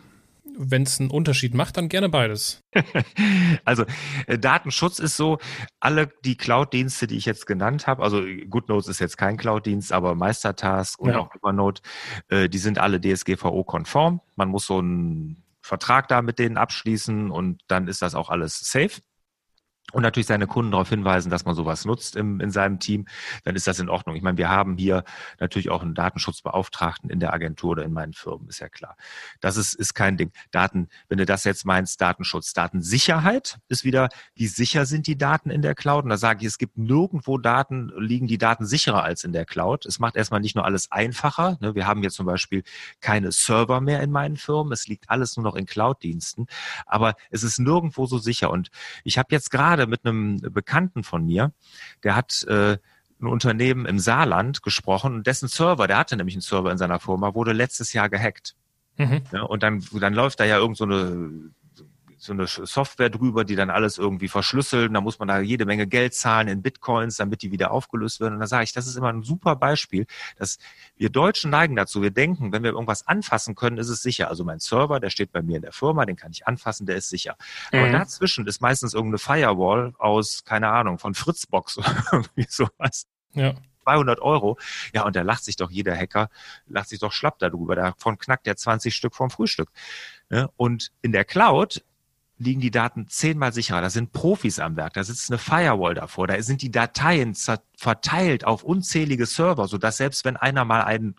Wenn es einen Unterschied macht, dann gerne beides. also äh, Datenschutz ist so, alle die Cloud-Dienste, die ich jetzt genannt habe, also GoodNotes ist jetzt kein Cloud-Dienst, aber Meistertask und ja. auch Evernote, äh, die sind alle DSGVO-konform. Man muss so ein Vertrag da mit denen abschließen und dann ist das auch alles safe. Und natürlich seine Kunden darauf hinweisen, dass man sowas nutzt im, in seinem Team, dann ist das in Ordnung. Ich meine, wir haben hier natürlich auch einen Datenschutzbeauftragten in der Agentur oder in meinen Firmen, ist ja klar. Das ist, ist kein Ding. Daten, wenn du das jetzt meinst, Datenschutz, Datensicherheit ist wieder, wie sicher sind die Daten in der Cloud? Und da sage ich, es gibt nirgendwo Daten, liegen die Daten sicherer als in der Cloud. Es macht erstmal nicht nur alles einfacher. Ne? Wir haben jetzt zum Beispiel keine Server mehr in meinen Firmen. Es liegt alles nur noch in Cloud-Diensten. Aber es ist nirgendwo so sicher. Und ich habe jetzt gerade gerade mit einem Bekannten von mir, der hat äh, ein Unternehmen im Saarland gesprochen und dessen Server, der hatte nämlich einen Server in seiner Firma, wurde letztes Jahr gehackt. Mhm. Ja, und dann, dann läuft da ja irgend so eine so eine Software drüber, die dann alles irgendwie verschlüsseln. Da muss man da jede Menge Geld zahlen in Bitcoins, damit die wieder aufgelöst werden. Und da sage ich, das ist immer ein super Beispiel, dass wir Deutschen neigen dazu. Wir denken, wenn wir irgendwas anfassen können, ist es sicher. Also mein Server, der steht bei mir in der Firma, den kann ich anfassen, der ist sicher. Aber mhm. dazwischen ist meistens irgendeine Firewall aus, keine Ahnung, von Fritzbox oder irgendwie sowas. Ja. 200 Euro. Ja, und da lacht sich doch jeder Hacker, lacht sich doch schlapp darüber. Davon knackt der 20 Stück vom Frühstück. Und in der Cloud liegen die Daten zehnmal sicherer. Da sind Profis am Werk, da sitzt eine Firewall davor, da sind die Dateien verteilt auf unzählige Server, sodass selbst wenn einer mal einen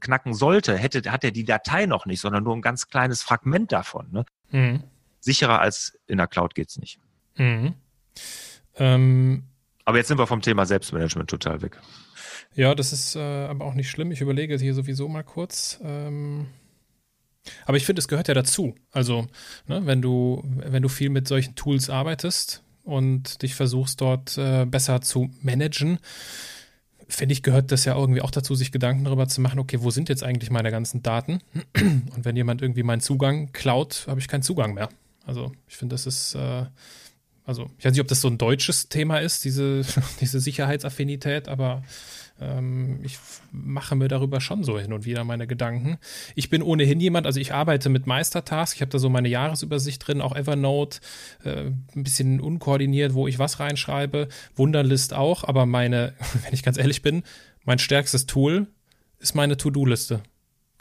knacken sollte, hätte, hat er die Datei noch nicht, sondern nur ein ganz kleines Fragment davon. Ne? Mhm. Sicherer als in der Cloud geht's nicht. Mhm. Ähm, aber jetzt sind wir vom Thema Selbstmanagement total weg. Ja, das ist äh, aber auch nicht schlimm. Ich überlege hier sowieso mal kurz. Ähm aber ich finde, es gehört ja dazu. Also, ne, wenn du, wenn du viel mit solchen Tools arbeitest und dich versuchst, dort äh, besser zu managen, finde ich, gehört das ja irgendwie auch dazu, sich Gedanken darüber zu machen, okay, wo sind jetzt eigentlich meine ganzen Daten? Und wenn jemand irgendwie meinen Zugang klaut, habe ich keinen Zugang mehr. Also, ich finde, das ist, äh, also, ich weiß nicht, ob das so ein deutsches Thema ist, diese, diese Sicherheitsaffinität, aber ähm, ich mache mir darüber schon so hin und wieder meine Gedanken. Ich bin ohnehin jemand, also ich arbeite mit Meistertask, ich habe da so meine Jahresübersicht drin, auch Evernote, äh, ein bisschen unkoordiniert, wo ich was reinschreibe, Wunderlist auch, aber meine, wenn ich ganz ehrlich bin, mein stärkstes Tool ist meine To-Do-Liste.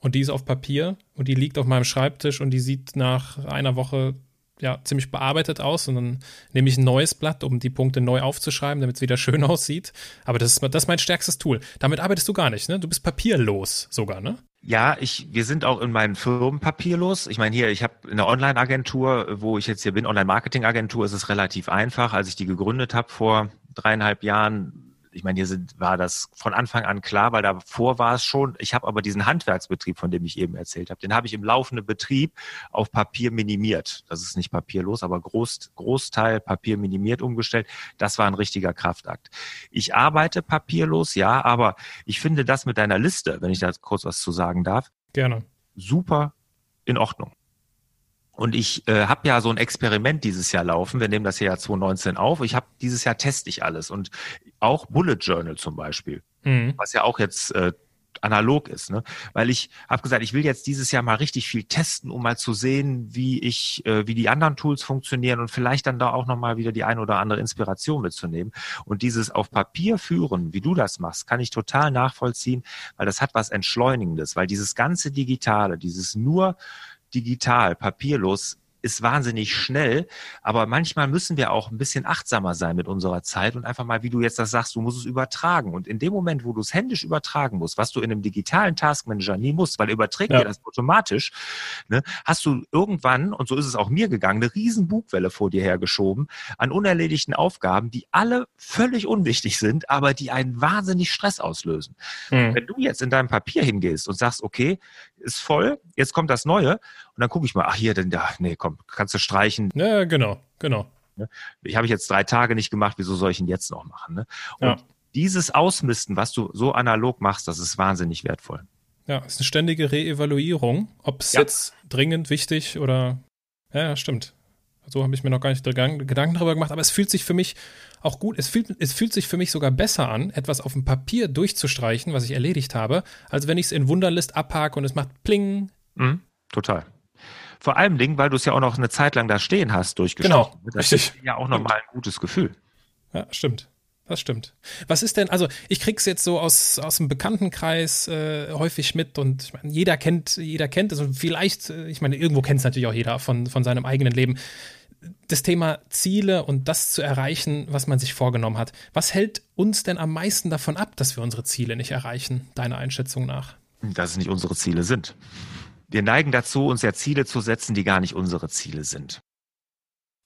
Und die ist auf Papier und die liegt auf meinem Schreibtisch und die sieht nach einer Woche ja, ziemlich bearbeitet aus und dann nehme ich ein neues Blatt, um die Punkte neu aufzuschreiben, damit es wieder schön aussieht. Aber das ist, das ist mein stärkstes Tool. Damit arbeitest du gar nicht, ne? Du bist papierlos sogar, ne? Ja, ich, wir sind auch in meinen Firmen papierlos. Ich meine, hier, ich habe eine Online-Agentur, wo ich jetzt hier bin, Online-Marketing-Agentur, ist es relativ einfach. Als ich die gegründet habe vor dreieinhalb Jahren, ich meine, hier sind, war das von Anfang an klar, weil davor war es schon. Ich habe aber diesen Handwerksbetrieb, von dem ich eben erzählt habe, den habe ich im laufenden Betrieb auf Papier minimiert. Das ist nicht papierlos, aber Groß, Großteil Papier minimiert umgestellt. Das war ein richtiger Kraftakt. Ich arbeite papierlos, ja, aber ich finde das mit deiner Liste, wenn ich da kurz was zu sagen darf, gerne super in Ordnung. Und ich äh, habe ja so ein Experiment dieses Jahr laufen. Wir nehmen das Jahr 2019 auf. Ich habe dieses Jahr teste ich alles und auch Bullet Journal zum Beispiel, mhm. was ja auch jetzt äh, analog ist, ne? Weil ich habe gesagt, ich will jetzt dieses Jahr mal richtig viel testen, um mal zu sehen, wie ich, äh, wie die anderen Tools funktionieren und vielleicht dann da auch noch mal wieder die ein oder andere Inspiration mitzunehmen. Und dieses auf Papier führen, wie du das machst, kann ich total nachvollziehen, weil das hat was Entschleunigendes, weil dieses ganze Digitale, dieses nur digital, papierlos ist wahnsinnig schnell, aber manchmal müssen wir auch ein bisschen achtsamer sein mit unserer Zeit und einfach mal, wie du jetzt das sagst, du musst es übertragen. Und in dem Moment, wo du es händisch übertragen musst, was du in einem digitalen Taskmanager nie musst, weil er überträgt ja. dir das automatisch, ne, hast du irgendwann, und so ist es auch mir gegangen, eine riesen Bugwelle vor dir hergeschoben an unerledigten Aufgaben, die alle völlig unwichtig sind, aber die einen wahnsinnig Stress auslösen. Mhm. Wenn du jetzt in deinem Papier hingehst und sagst, okay, ist voll, jetzt kommt das Neue und dann gucke ich mal, ach hier, denn da, nee, komm, kannst du streichen. Ja, genau, genau. Ne? Ich habe ich jetzt drei Tage nicht gemacht, wieso soll ich ihn jetzt noch machen? Ne? Und ja. dieses Ausmisten, was du so analog machst, das ist wahnsinnig wertvoll. Ja, ist eine ständige Reevaluierung, ob es ja. jetzt dringend wichtig oder ja, stimmt. So habe ich mir noch gar nicht Gedanken darüber gemacht, aber es fühlt sich für mich auch gut, es fühlt, es fühlt sich für mich sogar besser an, etwas auf dem Papier durchzustreichen, was ich erledigt habe, als wenn ich es in Wunderlist abhake und es macht Pling. Mhm, total. Vor allem Dingen, weil du es ja auch noch eine Zeit lang da stehen hast, durchgestrichen. Genau, das richtig. ist ja auch nochmal ein gutes Gefühl. Ja, stimmt. Das stimmt. Was ist denn, also ich krieg's jetzt so aus, aus dem Bekanntenkreis äh, häufig mit und ich meine, jeder kennt, jeder kennt es und vielleicht, äh, ich meine, irgendwo kennt es natürlich auch jeder von, von seinem eigenen Leben das Thema Ziele und das zu erreichen, was man sich vorgenommen hat. Was hält uns denn am meisten davon ab, dass wir unsere Ziele nicht erreichen, deiner Einschätzung nach? Dass es nicht unsere Ziele sind. Wir neigen dazu, uns ja Ziele zu setzen, die gar nicht unsere Ziele sind.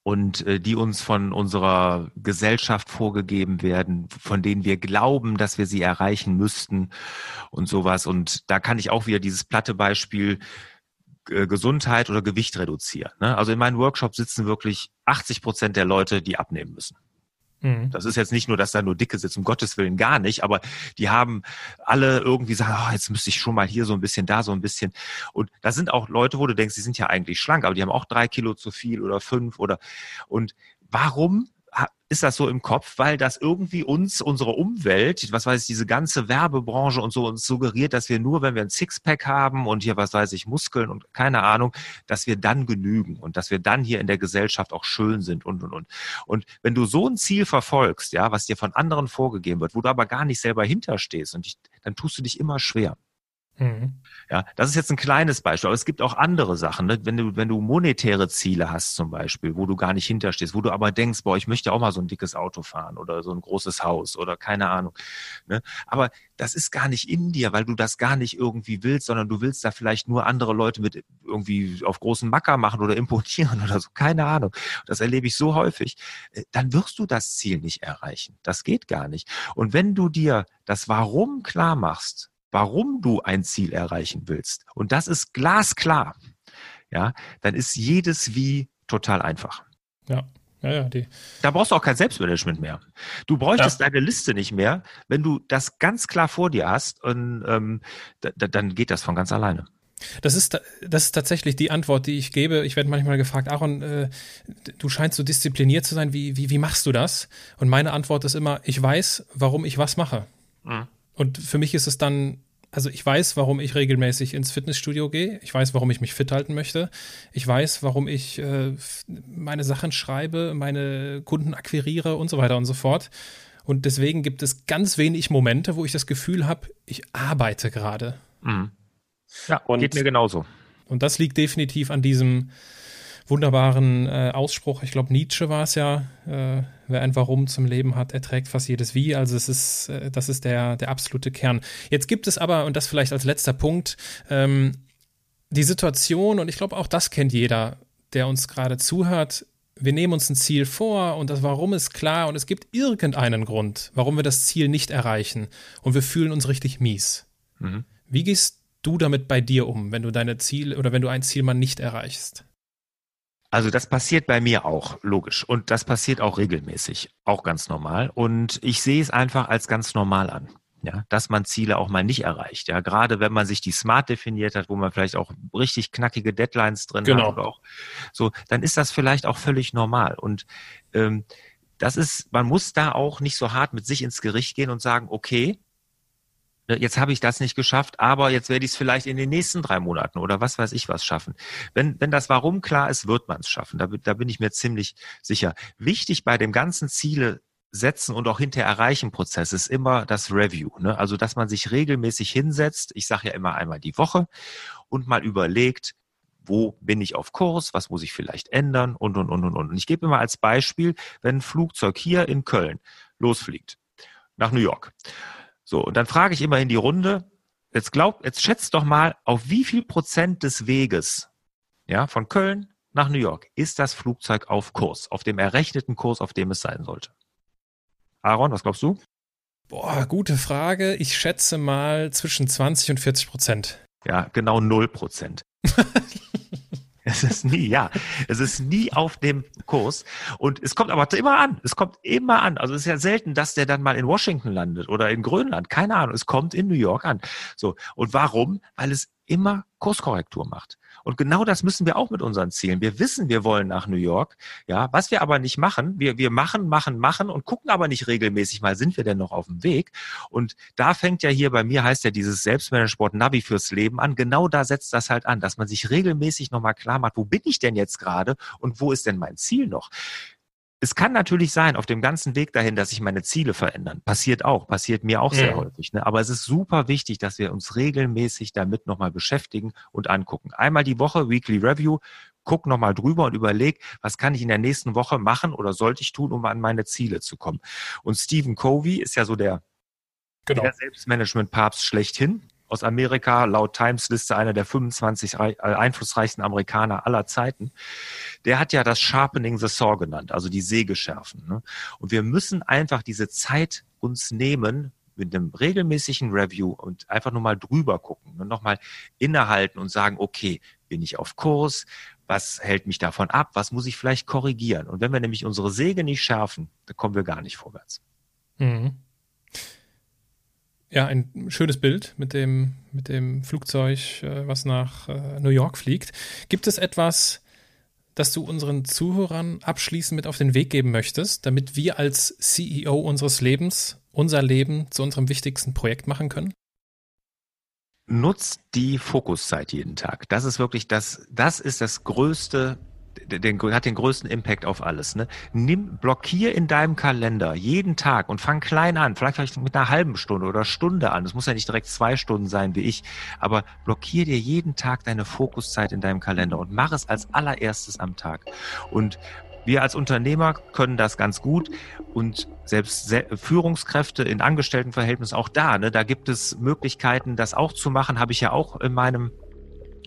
Und äh, die uns von unserer Gesellschaft vorgegeben werden, von denen wir glauben, dass wir sie erreichen müssten und sowas. Und da kann ich auch wieder dieses platte Beispiel äh, Gesundheit oder Gewicht reduzieren. Ne? Also in meinen Workshops sitzen wirklich 80 Prozent der Leute, die abnehmen müssen. Mhm. Das ist jetzt nicht nur, dass da nur Dicke sitzen, um Gottes Willen gar nicht, aber die haben alle irgendwie sagen, oh, jetzt müsste ich schon mal hier so ein bisschen, da so ein bisschen. Und da sind auch Leute, wo du denkst, die sind ja eigentlich schlank, aber die haben auch drei Kilo zu viel oder fünf oder und warum ist das so im Kopf, weil das irgendwie uns, unsere Umwelt, was weiß ich, diese ganze Werbebranche und so uns suggeriert, dass wir nur, wenn wir ein Sixpack haben und hier, was weiß ich, Muskeln und keine Ahnung, dass wir dann genügen und dass wir dann hier in der Gesellschaft auch schön sind und, und, und. Und wenn du so ein Ziel verfolgst, ja, was dir von anderen vorgegeben wird, wo du aber gar nicht selber hinterstehst und ich, dann tust du dich immer schwer. Mhm. Ja, das ist jetzt ein kleines Beispiel, aber es gibt auch andere Sachen. Ne? Wenn du, wenn du monetäre Ziele hast zum Beispiel, wo du gar nicht hinterstehst, wo du aber denkst, boah, ich möchte auch mal so ein dickes Auto fahren oder so ein großes Haus oder keine Ahnung. Ne? Aber das ist gar nicht in dir, weil du das gar nicht irgendwie willst, sondern du willst da vielleicht nur andere Leute mit irgendwie auf großen Macker machen oder imponieren oder so, keine Ahnung. Das erlebe ich so häufig. Äh, dann wirst du das Ziel nicht erreichen. Das geht gar nicht. Und wenn du dir das Warum klar machst, warum du ein Ziel erreichen willst, und das ist glasklar, ja, dann ist jedes Wie total einfach. Ja. Ja, ja, die. Da brauchst du auch kein Selbstmanagement mehr. Du bräuchtest ja. deine Liste nicht mehr, wenn du das ganz klar vor dir hast und ähm, da, dann geht das von ganz alleine. Das ist, das ist tatsächlich die Antwort, die ich gebe. Ich werde manchmal gefragt, Aaron, äh, du scheinst so diszipliniert zu sein. Wie, wie, wie machst du das? Und meine Antwort ist immer, ich weiß, warum ich was mache. Mhm. Und für mich ist es dann, also ich weiß, warum ich regelmäßig ins Fitnessstudio gehe. Ich weiß, warum ich mich fit halten möchte. Ich weiß, warum ich äh, meine Sachen schreibe, meine Kunden akquiriere und so weiter und so fort. Und deswegen gibt es ganz wenig Momente, wo ich das Gefühl habe, ich arbeite gerade. Mhm. Ja, und, geht mir genauso. Und das liegt definitiv an diesem wunderbaren äh, Ausspruch. Ich glaube, Nietzsche war es ja, äh, wer ein Warum zum Leben hat, erträgt fast jedes Wie. Also es ist, äh, das ist der, der absolute Kern. Jetzt gibt es aber, und das vielleicht als letzter Punkt, ähm, die Situation, und ich glaube, auch das kennt jeder, der uns gerade zuhört. Wir nehmen uns ein Ziel vor und das Warum ist klar und es gibt irgendeinen Grund, warum wir das Ziel nicht erreichen und wir fühlen uns richtig mies. Mhm. Wie gehst du damit bei dir um, wenn du deine Ziele oder wenn du ein Ziel mal nicht erreichst? Also das passiert bei mir auch, logisch. Und das passiert auch regelmäßig, auch ganz normal. Und ich sehe es einfach als ganz normal an. Ja, dass man Ziele auch mal nicht erreicht. Ja, gerade wenn man sich die Smart definiert hat, wo man vielleicht auch richtig knackige Deadlines drin genau. hat oder auch so, dann ist das vielleicht auch völlig normal. Und ähm, das ist, man muss da auch nicht so hart mit sich ins Gericht gehen und sagen, okay, jetzt habe ich das nicht geschafft, aber jetzt werde ich es vielleicht in den nächsten drei Monaten oder was weiß ich was schaffen. Wenn, wenn das Warum klar ist, wird man es schaffen. Da, da bin ich mir ziemlich sicher. Wichtig bei dem ganzen Ziele setzen und auch hinterher erreichen Prozess ist immer das Review. Ne? Also, dass man sich regelmäßig hinsetzt, ich sage ja immer einmal die Woche, und mal überlegt, wo bin ich auf Kurs, was muss ich vielleicht ändern und, und, und, und, und. Und ich gebe immer als Beispiel, wenn ein Flugzeug hier in Köln losfliegt, nach New York. So, und dann frage ich immer in die Runde, jetzt glaub, jetzt schätzt doch mal, auf wie viel Prozent des Weges, ja, von Köln nach New York ist das Flugzeug auf Kurs, auf dem errechneten Kurs, auf dem es sein sollte? Aaron, was glaubst du? Boah, gute Frage. Ich schätze mal zwischen 20 und 40 Prozent. Ja, genau 0 Prozent. Es ist nie, ja. Es ist nie auf dem Kurs. Und es kommt aber immer an. Es kommt immer an. Also es ist ja selten, dass der dann mal in Washington landet oder in Grönland. Keine Ahnung. Es kommt in New York an. So. Und warum? Weil es immer Kurskorrektur macht. Und genau das müssen wir auch mit unseren Zielen. Wir wissen, wir wollen nach New York. Ja, was wir aber nicht machen, wir, wir machen, machen, machen und gucken aber nicht regelmäßig mal, sind wir denn noch auf dem Weg? Und da fängt ja hier bei mir, heißt ja dieses Selbstmanagement Navi fürs Leben an. Genau da setzt das halt an, dass man sich regelmäßig nochmal klar macht, wo bin ich denn jetzt gerade und wo ist denn mein Ziel noch? Es kann natürlich sein, auf dem ganzen Weg dahin, dass sich meine Ziele verändern. Passiert auch, passiert mir auch sehr ja. häufig. Ne? Aber es ist super wichtig, dass wir uns regelmäßig damit nochmal beschäftigen und angucken. Einmal die Woche, Weekly Review, guck nochmal drüber und überleg, was kann ich in der nächsten Woche machen oder sollte ich tun, um an meine Ziele zu kommen. Und Stephen Covey ist ja so der, genau. der Selbstmanagement-Papst schlechthin aus Amerika, laut Times-Liste einer der 25 äh, einflussreichsten Amerikaner aller Zeiten. Der hat ja das Sharpening the Saw genannt, also die Säge schärfen. Ne? Und wir müssen einfach diese Zeit uns nehmen, mit einem regelmäßigen Review und einfach nur mal drüber gucken und nochmal innehalten und sagen, okay, bin ich auf Kurs? Was hält mich davon ab? Was muss ich vielleicht korrigieren? Und wenn wir nämlich unsere Säge nicht schärfen, dann kommen wir gar nicht vorwärts. Mhm. Ja, ein schönes Bild mit dem, mit dem Flugzeug, äh, was nach äh, New York fliegt. Gibt es etwas, das du unseren Zuhörern abschließend mit auf den Weg geben möchtest, damit wir als CEO unseres Lebens unser Leben zu unserem wichtigsten Projekt machen können? Nutzt die Fokuszeit jeden Tag. Das ist wirklich das, das ist das größte den, hat den größten Impact auf alles. Ne? Nimm, blockier in deinem Kalender jeden Tag und fang klein an, vielleicht, vielleicht mit einer halben Stunde oder Stunde an. Das muss ja nicht direkt zwei Stunden sein wie ich, aber blockier dir jeden Tag deine Fokuszeit in deinem Kalender und mach es als allererstes am Tag. Und wir als Unternehmer können das ganz gut und selbst Führungskräfte in Angestelltenverhältnissen auch da, ne, da gibt es Möglichkeiten, das auch zu machen, habe ich ja auch in meinem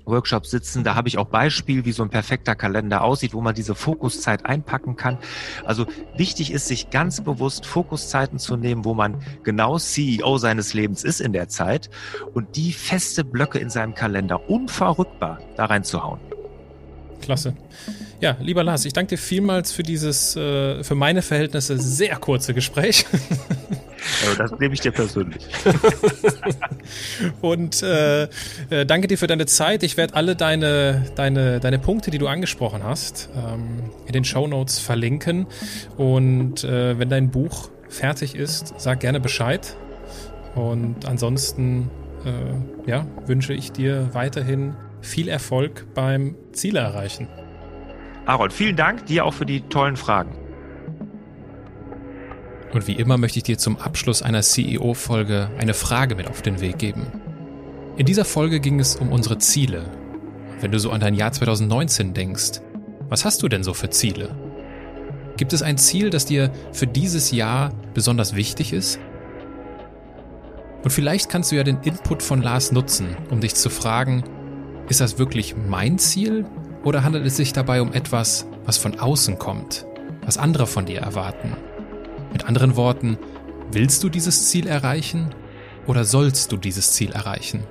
Workshops sitzen. Da habe ich auch Beispiel, wie so ein perfekter Kalender aussieht, wo man diese Fokuszeit einpacken kann. Also wichtig ist, sich ganz bewusst Fokuszeiten zu nehmen, wo man genau CEO seines Lebens ist in der Zeit und die feste Blöcke in seinem Kalender unverrückbar da reinzuhauen. Klasse. Ja, lieber Lars, ich danke dir vielmals für dieses, äh, für meine Verhältnisse sehr kurze Gespräch. Also das nehme ich dir persönlich. Und äh, äh, danke dir für deine Zeit. Ich werde alle deine, deine, deine Punkte, die du angesprochen hast, ähm, in den Show Notes verlinken. Und äh, wenn dein Buch fertig ist, sag gerne Bescheid. Und ansonsten äh, ja, wünsche ich dir weiterhin viel Erfolg beim Ziele erreichen. Aaron, vielen Dank dir auch für die tollen Fragen. Und wie immer möchte ich dir zum Abschluss einer CEO-Folge eine Frage mit auf den Weg geben. In dieser Folge ging es um unsere Ziele. Wenn du so an dein Jahr 2019 denkst, was hast du denn so für Ziele? Gibt es ein Ziel, das dir für dieses Jahr besonders wichtig ist? Und vielleicht kannst du ja den Input von Lars nutzen, um dich zu fragen, ist das wirklich mein Ziel oder handelt es sich dabei um etwas, was von außen kommt, was andere von dir erwarten? Mit anderen Worten, willst du dieses Ziel erreichen oder sollst du dieses Ziel erreichen?